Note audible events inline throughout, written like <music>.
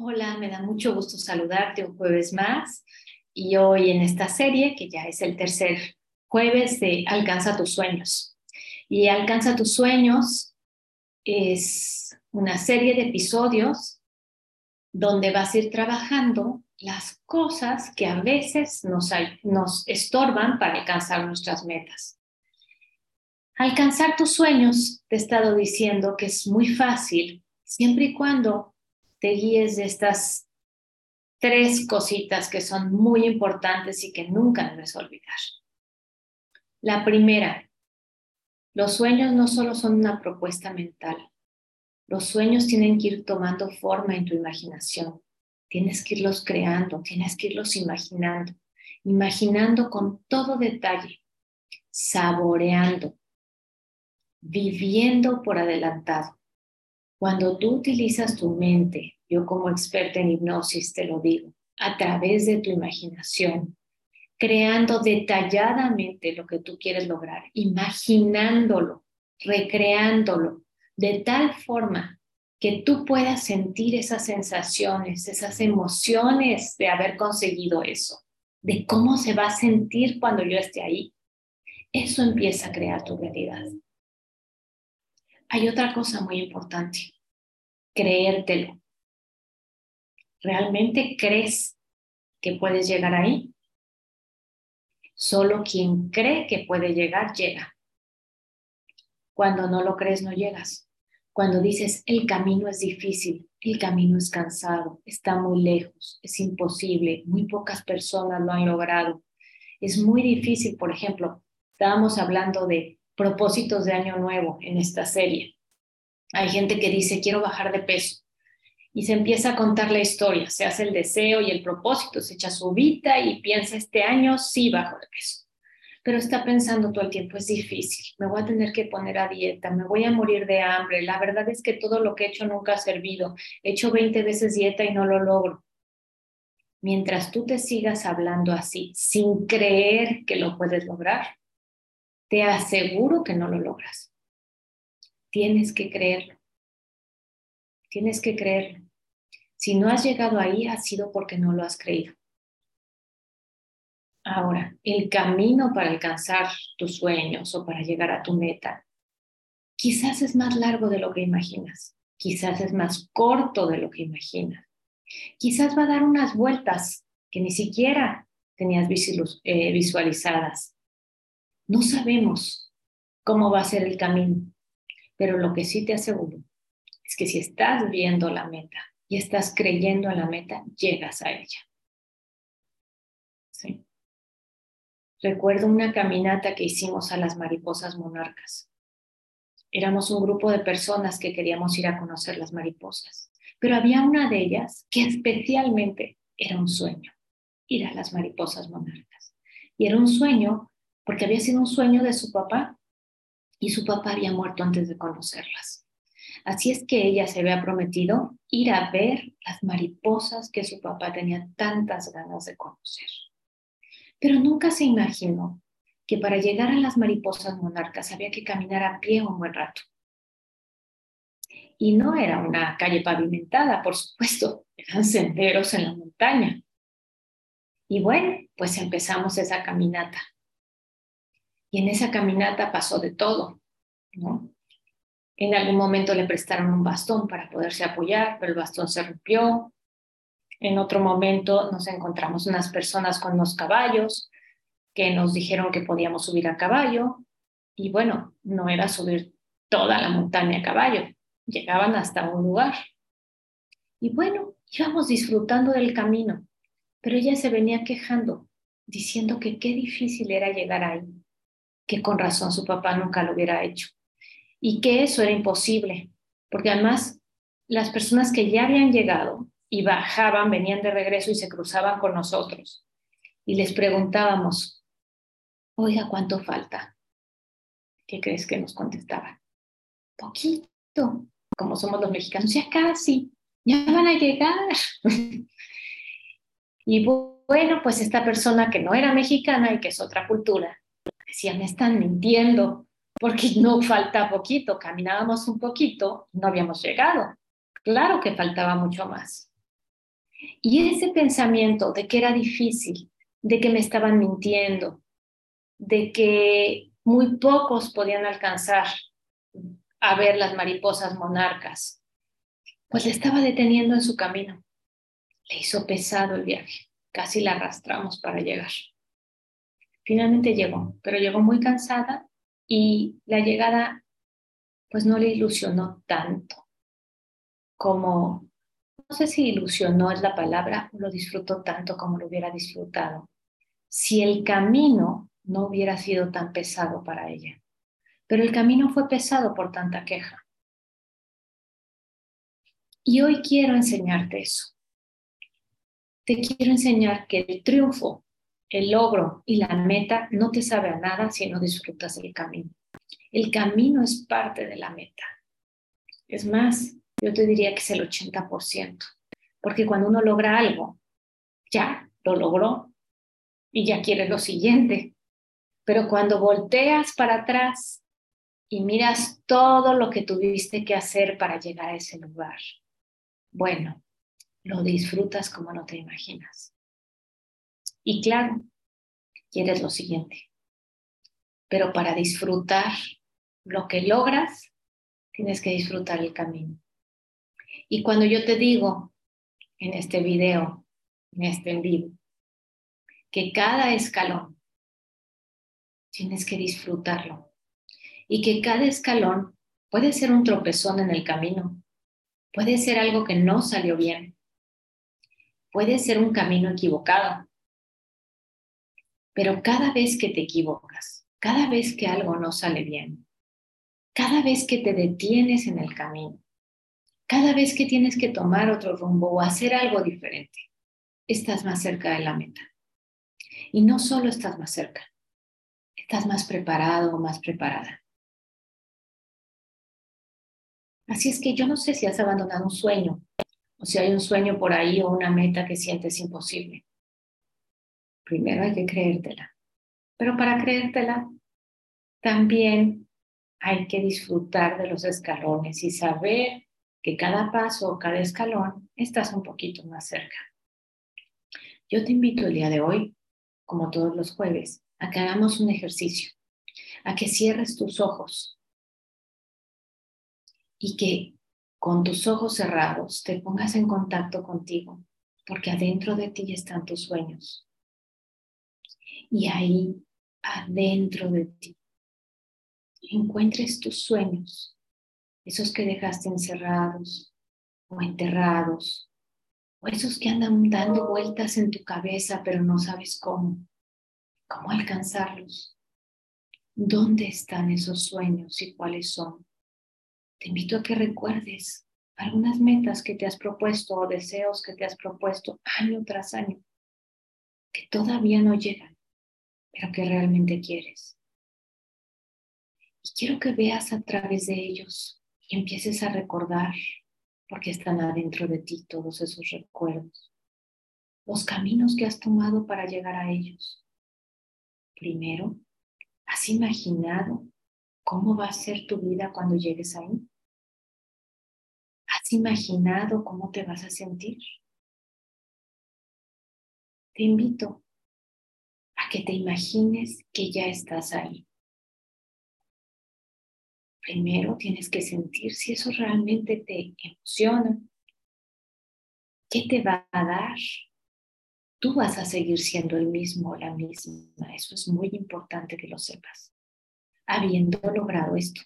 Hola, me da mucho gusto saludarte un jueves más y hoy en esta serie, que ya es el tercer jueves de Alcanza tus sueños. Y Alcanza tus sueños es una serie de episodios donde vas a ir trabajando las cosas que a veces nos, nos estorban para alcanzar nuestras metas. Alcanzar tus sueños, te he estado diciendo que es muy fácil siempre y cuando te guíes de estas tres cositas que son muy importantes y que nunca debes olvidar. La primera, los sueños no solo son una propuesta mental, los sueños tienen que ir tomando forma en tu imaginación, tienes que irlos creando, tienes que irlos imaginando, imaginando con todo detalle, saboreando, viviendo por adelantado. Cuando tú utilizas tu mente, yo como experta en hipnosis te lo digo, a través de tu imaginación, creando detalladamente lo que tú quieres lograr, imaginándolo, recreándolo, de tal forma que tú puedas sentir esas sensaciones, esas emociones de haber conseguido eso, de cómo se va a sentir cuando yo esté ahí. Eso empieza a crear tu realidad hay otra cosa muy importante, creértelo. ¿Realmente crees que puedes llegar ahí? Solo quien cree que puede llegar, llega. Cuando no lo crees, no llegas. Cuando dices, el camino es difícil, el camino es cansado, está muy lejos, es imposible, muy pocas personas lo han logrado. Es muy difícil, por ejemplo, estábamos hablando de propósitos de año nuevo en esta serie. Hay gente que dice, quiero bajar de peso. Y se empieza a contar la historia, se hace el deseo y el propósito, se echa su vida y piensa, este año sí bajo de peso. Pero está pensando todo el tiempo, es difícil, me voy a tener que poner a dieta, me voy a morir de hambre. La verdad es que todo lo que he hecho nunca ha servido. He hecho 20 veces dieta y no lo logro. Mientras tú te sigas hablando así, sin creer que lo puedes lograr, te aseguro que no lo logras. Tienes que creerlo. Tienes que creerlo. Si no has llegado ahí, ha sido porque no lo has creído. Ahora, el camino para alcanzar tus sueños o para llegar a tu meta, quizás es más largo de lo que imaginas, quizás es más corto de lo que imaginas, quizás va a dar unas vueltas que ni siquiera tenías eh, visualizadas. No sabemos cómo va a ser el camino, pero lo que sí te aseguro es que si estás viendo la meta y estás creyendo en la meta, llegas a ella. Recuerdo una caminata que hicimos a las mariposas monarcas. Éramos un grupo de personas que queríamos ir a conocer las mariposas, pero había una de ellas que especialmente era un sueño, ir a las mariposas monarcas. Y era un sueño porque había sido un sueño de su papá y su papá había muerto antes de conocerlas. Así es que ella se había prometido ir a ver las mariposas que su papá tenía tantas ganas de conocer. Pero nunca se imaginó que para llegar a las mariposas monarcas había que caminar a pie un buen rato. Y no era una calle pavimentada, por supuesto, eran senderos en la montaña. Y bueno, pues empezamos esa caminata. Y en esa caminata pasó de todo. En algún momento le prestaron un bastón para poderse apoyar, pero el bastón se rompió. En otro momento nos encontramos unas personas con unos caballos que nos dijeron que podíamos subir a caballo. Y bueno, no era subir toda la montaña a caballo, llegaban hasta un lugar. Y bueno, íbamos disfrutando del camino, pero ella se venía quejando, diciendo que qué difícil era llegar ahí que con razón su papá nunca lo hubiera hecho y que eso era imposible, porque además las personas que ya habían llegado y bajaban, venían de regreso y se cruzaban con nosotros y les preguntábamos, oiga, ¿cuánto falta? ¿Qué crees que nos contestaban? Poquito, como somos los mexicanos, ya casi, ya van a llegar. <laughs> y bueno, pues esta persona que no era mexicana y que es otra cultura, decían, me están mintiendo, porque <laughs> no falta poquito, caminábamos un poquito, no habíamos llegado. Claro que faltaba mucho más. Y ese pensamiento de que era difícil, de que me estaban mintiendo, de que muy pocos podían alcanzar a ver las mariposas monarcas, pues le estaba deteniendo en su camino. Le hizo pesado el viaje, casi la arrastramos para llegar. Finalmente llegó, pero llegó muy cansada y la llegada pues no le ilusionó tanto como, no sé si ilusionó es la palabra, lo disfrutó tanto como lo hubiera disfrutado si el camino no hubiera sido tan pesado para ella. Pero el camino fue pesado por tanta queja. Y hoy quiero enseñarte eso. Te quiero enseñar que el triunfo, el logro y la meta no te sabe a nada si no disfrutas el camino. El camino es parte de la meta. Es más, yo te diría que es el 80%, porque cuando uno logra algo, ya lo logró y ya quiere lo siguiente. Pero cuando volteas para atrás y miras todo lo que tuviste que hacer para llegar a ese lugar, bueno, lo disfrutas como no te imaginas. Y claro, quieres lo siguiente. Pero para disfrutar lo que logras, tienes que disfrutar el camino. Y cuando yo te digo en este video, en este en vivo, que cada escalón tienes que disfrutarlo y que cada escalón puede ser un tropezón en el camino, puede ser algo que no salió bien, puede ser un camino equivocado, pero cada vez que te equivocas, cada vez que algo no sale bien, cada vez que te detienes en el camino, cada vez que tienes que tomar otro rumbo o hacer algo diferente, estás más cerca de la meta. Y no solo estás más cerca, estás más preparado o más preparada. Así es que yo no sé si has abandonado un sueño o si hay un sueño por ahí o una meta que sientes imposible. Primero hay que creértela. Pero para creértela, también hay que disfrutar de los escalones y saber que cada paso o cada escalón estás un poquito más cerca. Yo te invito el día de hoy, como todos los jueves, a que hagamos un ejercicio, a que cierres tus ojos y que con tus ojos cerrados te pongas en contacto contigo, porque adentro de ti están tus sueños. Y ahí, adentro de ti, encuentres tus sueños, esos que dejaste encerrados o enterrados, o esos que andan dando vueltas en tu cabeza pero no sabes cómo, cómo alcanzarlos. ¿Dónde están esos sueños y cuáles son? Te invito a que recuerdes algunas metas que te has propuesto o deseos que te has propuesto año tras año, que todavía no llegan, pero que realmente quieres. Y quiero que veas a través de ellos y empieces a recordar, porque están adentro de ti todos esos recuerdos, los caminos que has tomado para llegar a ellos. Primero, ¿has imaginado cómo va a ser tu vida cuando llegues ahí? ¿Has imaginado cómo te vas a sentir? Te invito que te imagines que ya estás ahí primero tienes que sentir si eso realmente te emociona. ¿Qué te va a dar? Tú vas a seguir siendo el mismo o la misma. Eso es muy importante que lo sepas. Habiendo logrado esto,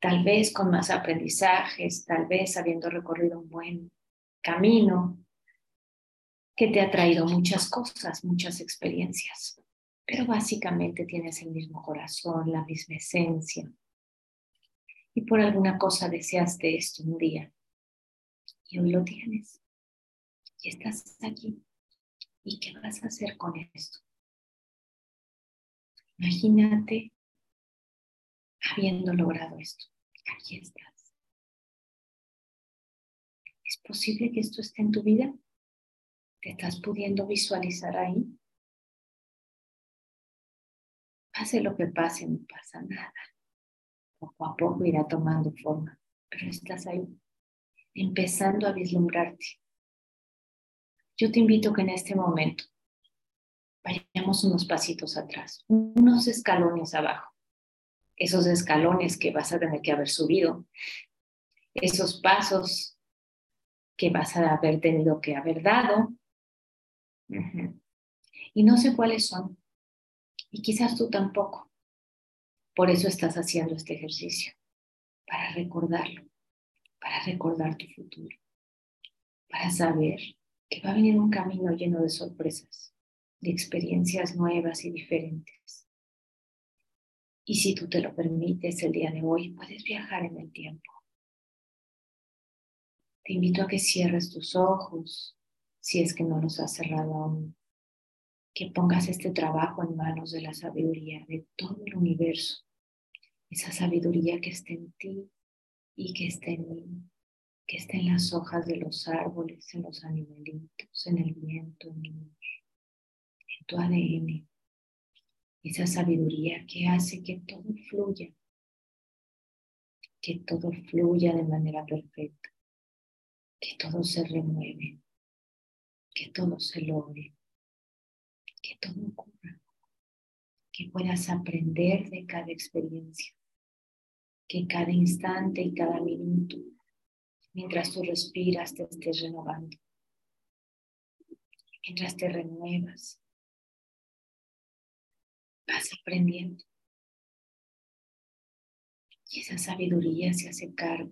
tal vez con más aprendizajes, tal vez habiendo recorrido un buen camino que te ha traído muchas cosas, muchas experiencias, pero básicamente tienes el mismo corazón, la misma esencia, y por alguna cosa deseaste esto un día y hoy lo tienes y estás aquí. ¿Y qué vas a hacer con esto? Imagínate habiendo logrado esto. Aquí estás. ¿Es posible que esto esté en tu vida? ¿Te estás pudiendo visualizar ahí? Pase lo que pase, no pasa nada poco a poco irá tomando forma, pero estás ahí, empezando a vislumbrarte. yo te invito que en este momento vayamos unos pasitos atrás, unos escalones abajo, esos escalones que vas a tener que haber subido, esos pasos que vas a haber tenido que haber dado. Y no sé cuáles son. Y quizás tú tampoco. Por eso estás haciendo este ejercicio, para recordarlo, para recordar tu futuro, para saber que va a venir un camino lleno de sorpresas, de experiencias nuevas y diferentes. Y si tú te lo permites el día de hoy, puedes viajar en el tiempo. Te invito a que cierres tus ojos, si es que no los has cerrado aún, que pongas este trabajo en manos de la sabiduría de todo el universo, esa sabiduría que está en ti y que está en mí, que está en las hojas de los árboles, en los animalitos, en el viento, en, en tu ADN. Esa sabiduría que hace que todo fluya, que todo fluya de manera perfecta, que todo se remueve, que todo se logre, que todo ocurra, que puedas aprender de cada experiencia, que cada instante y cada minuto mientras tú respiras te estés renovando, mientras te renuevas, vas aprendiendo. Y esa sabiduría se hace cargo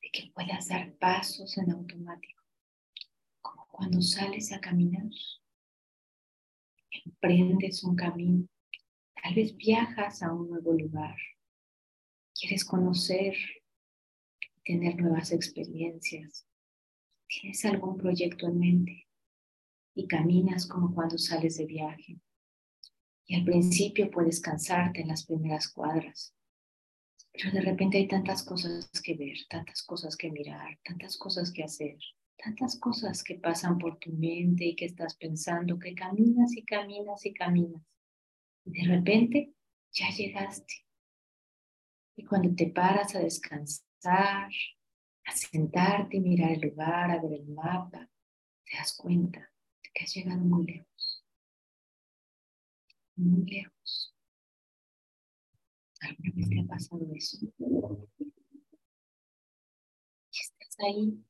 de que puedas dar pasos en automático, cuando sales a caminar, emprendes un camino, tal vez viajas a un nuevo lugar, quieres conocer tener nuevas experiencias. ¿Tienes algún proyecto en mente? Y caminas como cuando sales de viaje. Y al principio puedes cansarte en las primeras cuadras, pero de repente hay tantas cosas que ver, tantas cosas que mirar, tantas cosas que hacer, tantas cosas que pasan por tu mente y que estás pensando, que caminas y caminas y caminas. Y de repente ya llegaste. Y cuando te paras a descansar, a sentarte y mirar el lugar, a ver el mapa, te das cuenta de que has llegado muy lejos. Muy lejos. ¿Alguna vez te ha pasado eso? Y estás ahí,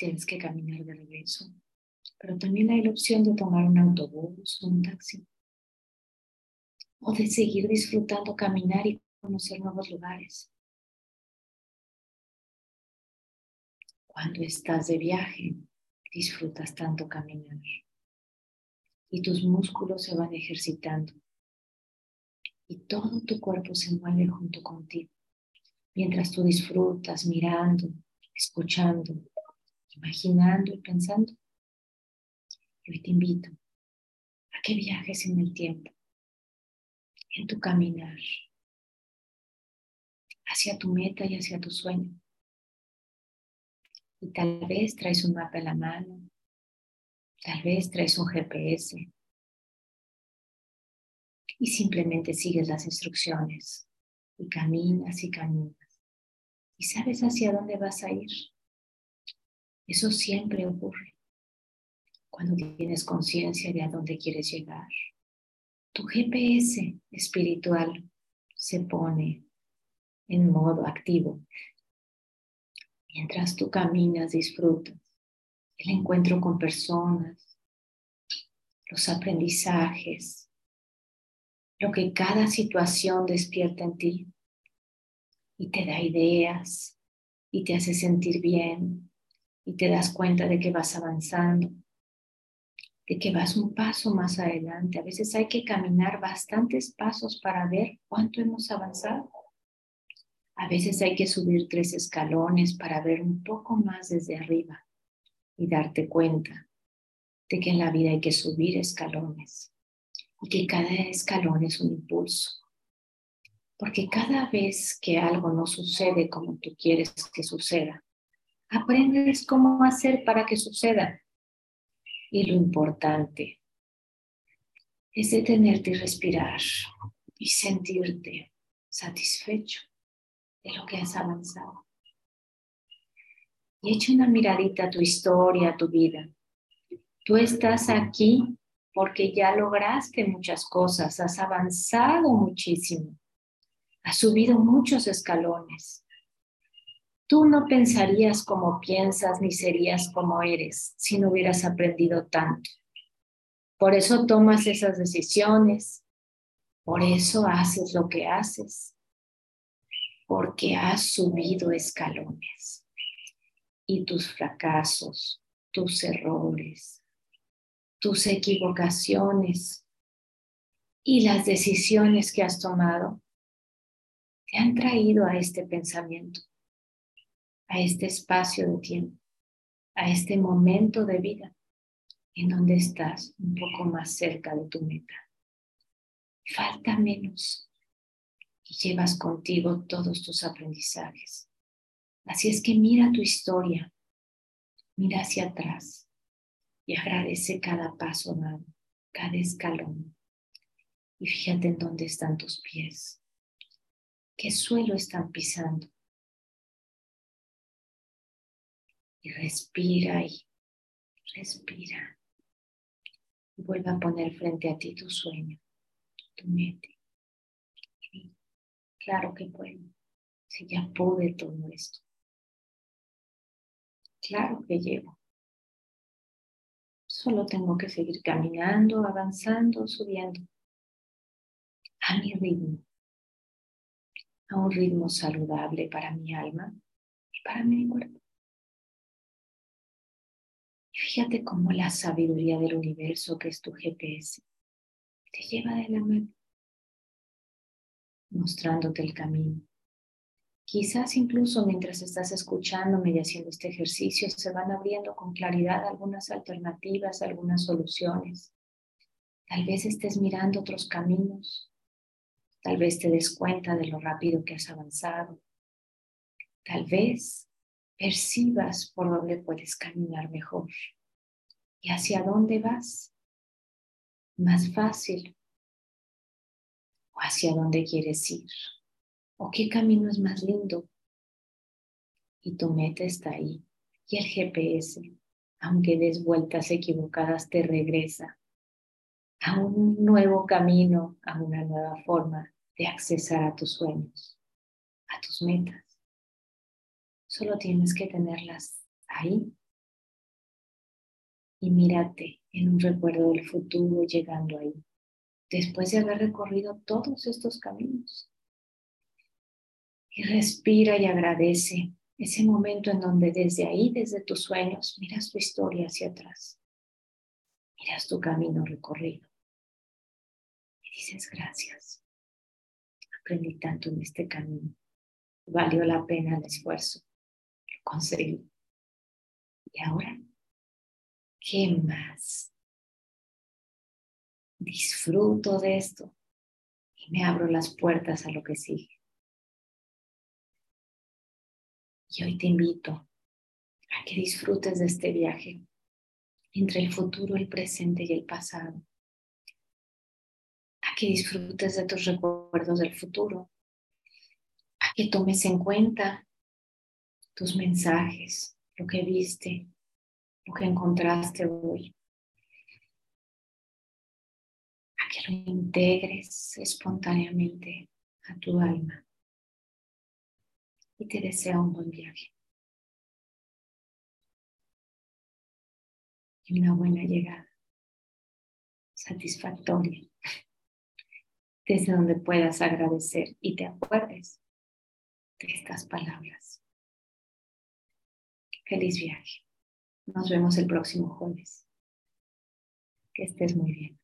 tienes que caminar de regreso. Pero también hay la opción de tomar un autobús o un taxi. O de seguir disfrutando caminar y conocer nuevos lugares. Cuando estás de viaje, disfrutas tanto caminar y tus músculos se van ejercitando y todo tu cuerpo se mueve junto contigo mientras tú disfrutas mirando, escuchando, imaginando y pensando. Y hoy te invito a que viajes en el tiempo, en tu caminar, hacia tu meta y hacia tu sueño. Y tal vez traes un mapa en la mano, tal vez traes un GPS y simplemente sigues las instrucciones y caminas y caminas y sabes hacia dónde vas a ir. Eso siempre ocurre cuando tienes conciencia de a dónde quieres llegar. Tu GPS espiritual se pone en modo activo Mientras tú caminas, disfrutas el encuentro con personas, los aprendizajes, lo que cada situación despierta en ti y te da ideas y te hace sentir bien y te das cuenta de que vas avanzando, de que vas un paso más adelante. A veces hay que caminar bastantes pasos para ver cuánto hemos avanzado. A veces hay que subir tres escalones para ver un poco más desde arriba y darte cuenta de que en la vida hay que subir escalones y que cada escalón es un impulso. Porque cada vez que algo no sucede como tú quieres que suceda, aprendes cómo hacer para que suceda. Y lo importante es detenerte y respirar y sentirte satisfecho de lo que has avanzado. Y echa una miradita a tu historia, a tu vida, Tú estás aquí porque ya lograste muchas cosas, has avanzado muchísimo, has subido muchos escalones. Tú no pensarías como piensas ni serías como eres si no hubieras aprendido tanto. Por eso tomas esas decisiones, por eso haces lo que haces, porque has subido escalones. Y tus fracasos, tus errores, tus equivocaciones y las decisiones que has tomado te han traído a este pensamiento, a este espacio de tiempo, a este momento de vida en donde estás un poco más cerca de tu meta. Falta menos y llevas contigo todos tus aprendizajes. Así es que mira tu historia, mira hacia atrás y agradece cada paso dado, cada escalón. Y fíjate en dónde están tus pies, qué suelo están pisando. Y respira y respira. Vuelve a poner frente a ti tu sueño, tu meta. Claro que puedo, si ya pude todo esto. Claro que llevo. Solo tengo que seguir caminando, avanzando, subiendo a mi ritmo, a un ritmo saludable para mi alma y para mi cuerpo. Fíjate cómo la sabiduría del universo, que es tu GPS, te lleva de la mano, mostrándote el camino Quizás incluso mientras estás escuchándome y haciendo este ejercicio se van abriendo con claridad algunas alternativas, algunas soluciones. Tal vez estés mirando otros caminos. Tal vez te des cuenta de lo rápido que has avanzado. Tal vez percibas por dónde puedes caminar mejor y hacia dónde vas. Más fácil o hacia dónde quieres ir o qué camino es más lindo. Y tu meta está ahí. Y el GPS, aunque des vueltas equivocadas, te regresa a un nuevo camino, a una nueva forma de accesar a tus sueños, a tus metas. Solo tienes que tenerlas ahí y mírate en un recuerdo del futuro llegando ahí, después de haber recorrido todos estos caminos. Y respira y agradece ese momento en donde desde ahí, desde tus sueños, miras tu historia hacia atrás. Miras tu camino recorrido. Y dices gracias. Aprendí tanto en este camino. Valió la pena el esfuerzo. Lo conseguí. Y ahora, ¿qué más? Disfruto de esto y me abro las puertas a lo que sigue. Y hoy te invito a que disfrutes de este viaje entre el futuro, el presente y el pasado. A que disfrutes de tus recuerdos del futuro. A que tomes en cuenta tus mensajes, lo que viste, lo que encontraste hoy. A que lo integres espontáneamente a tu alma y te deseo un buen viaje. Y una buena llegada, satisfactoria, desde donde puedas agradecer y te acuerdes de estas palabras. Feliz viaje. Nos vemos el próximo jueves. Que estés muy bien.